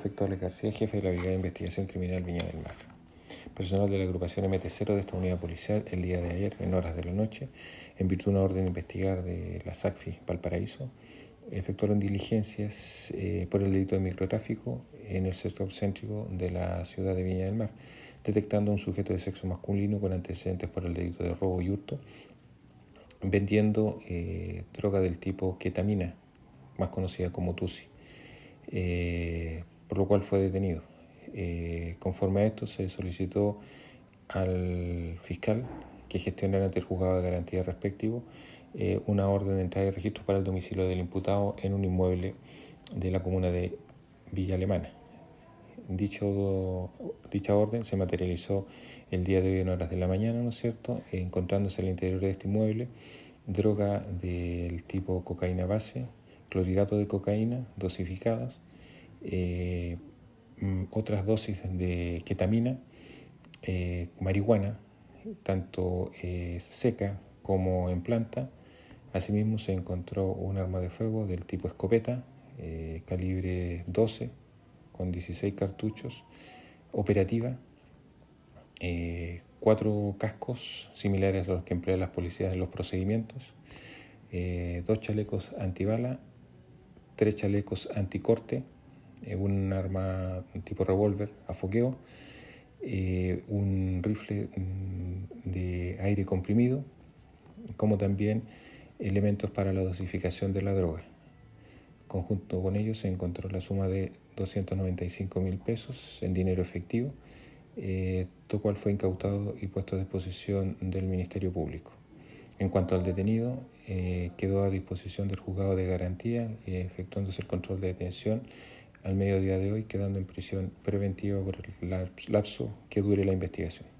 Efecto Alex García, jefe de la Brigada de Investigación Criminal Viña del Mar. Personal de la agrupación MT0 de esta unidad policial el día de ayer, en horas de la noche, en virtud de una orden de investigar de la SACFI Valparaíso, efectuaron diligencias eh, por el delito de microtráfico en el sector céntrico de la ciudad de Viña del Mar, detectando a un sujeto de sexo masculino con antecedentes por el delito de robo y hurto, vendiendo eh, droga del tipo ketamina, más conocida como TUSI. Eh, por lo cual fue detenido. Eh, conforme a esto se solicitó al fiscal que gestionara ante el juzgado de garantía respectivo eh, una orden de entrada y registro para el domicilio del imputado en un inmueble de la comuna de Villa Alemana. Dicho, dicha orden se materializó el día de hoy en horas de la mañana, ¿no es cierto?, encontrándose al interior de este inmueble droga del tipo cocaína base, clorhidrato de cocaína dosificadas, eh, mm, otras dosis de ketamina, eh, marihuana, tanto eh, seca como en planta. Asimismo se encontró un arma de fuego del tipo escopeta, calibre 12, con 16 cartuchos, operativa, cuatro cascos similares a los que emplean las policías en los procedimientos, dos chalecos antibala, tres chalecos anticorte, eh, un arma tipo revólver a foqueo, eh, un rifle mm, de aire comprimido, como también elementos para la dosificación de la droga. Conjunto con ellos se encontró la suma de 295 mil pesos en dinero efectivo, eh, todo cual fue incautado y puesto a disposición del Ministerio Público. En cuanto al detenido, quedó a disposición del juzgado de garantía, efectuándose el control de detención al mediodía de hoy, quedando en prisión preventiva por el lapso que dure la investigación.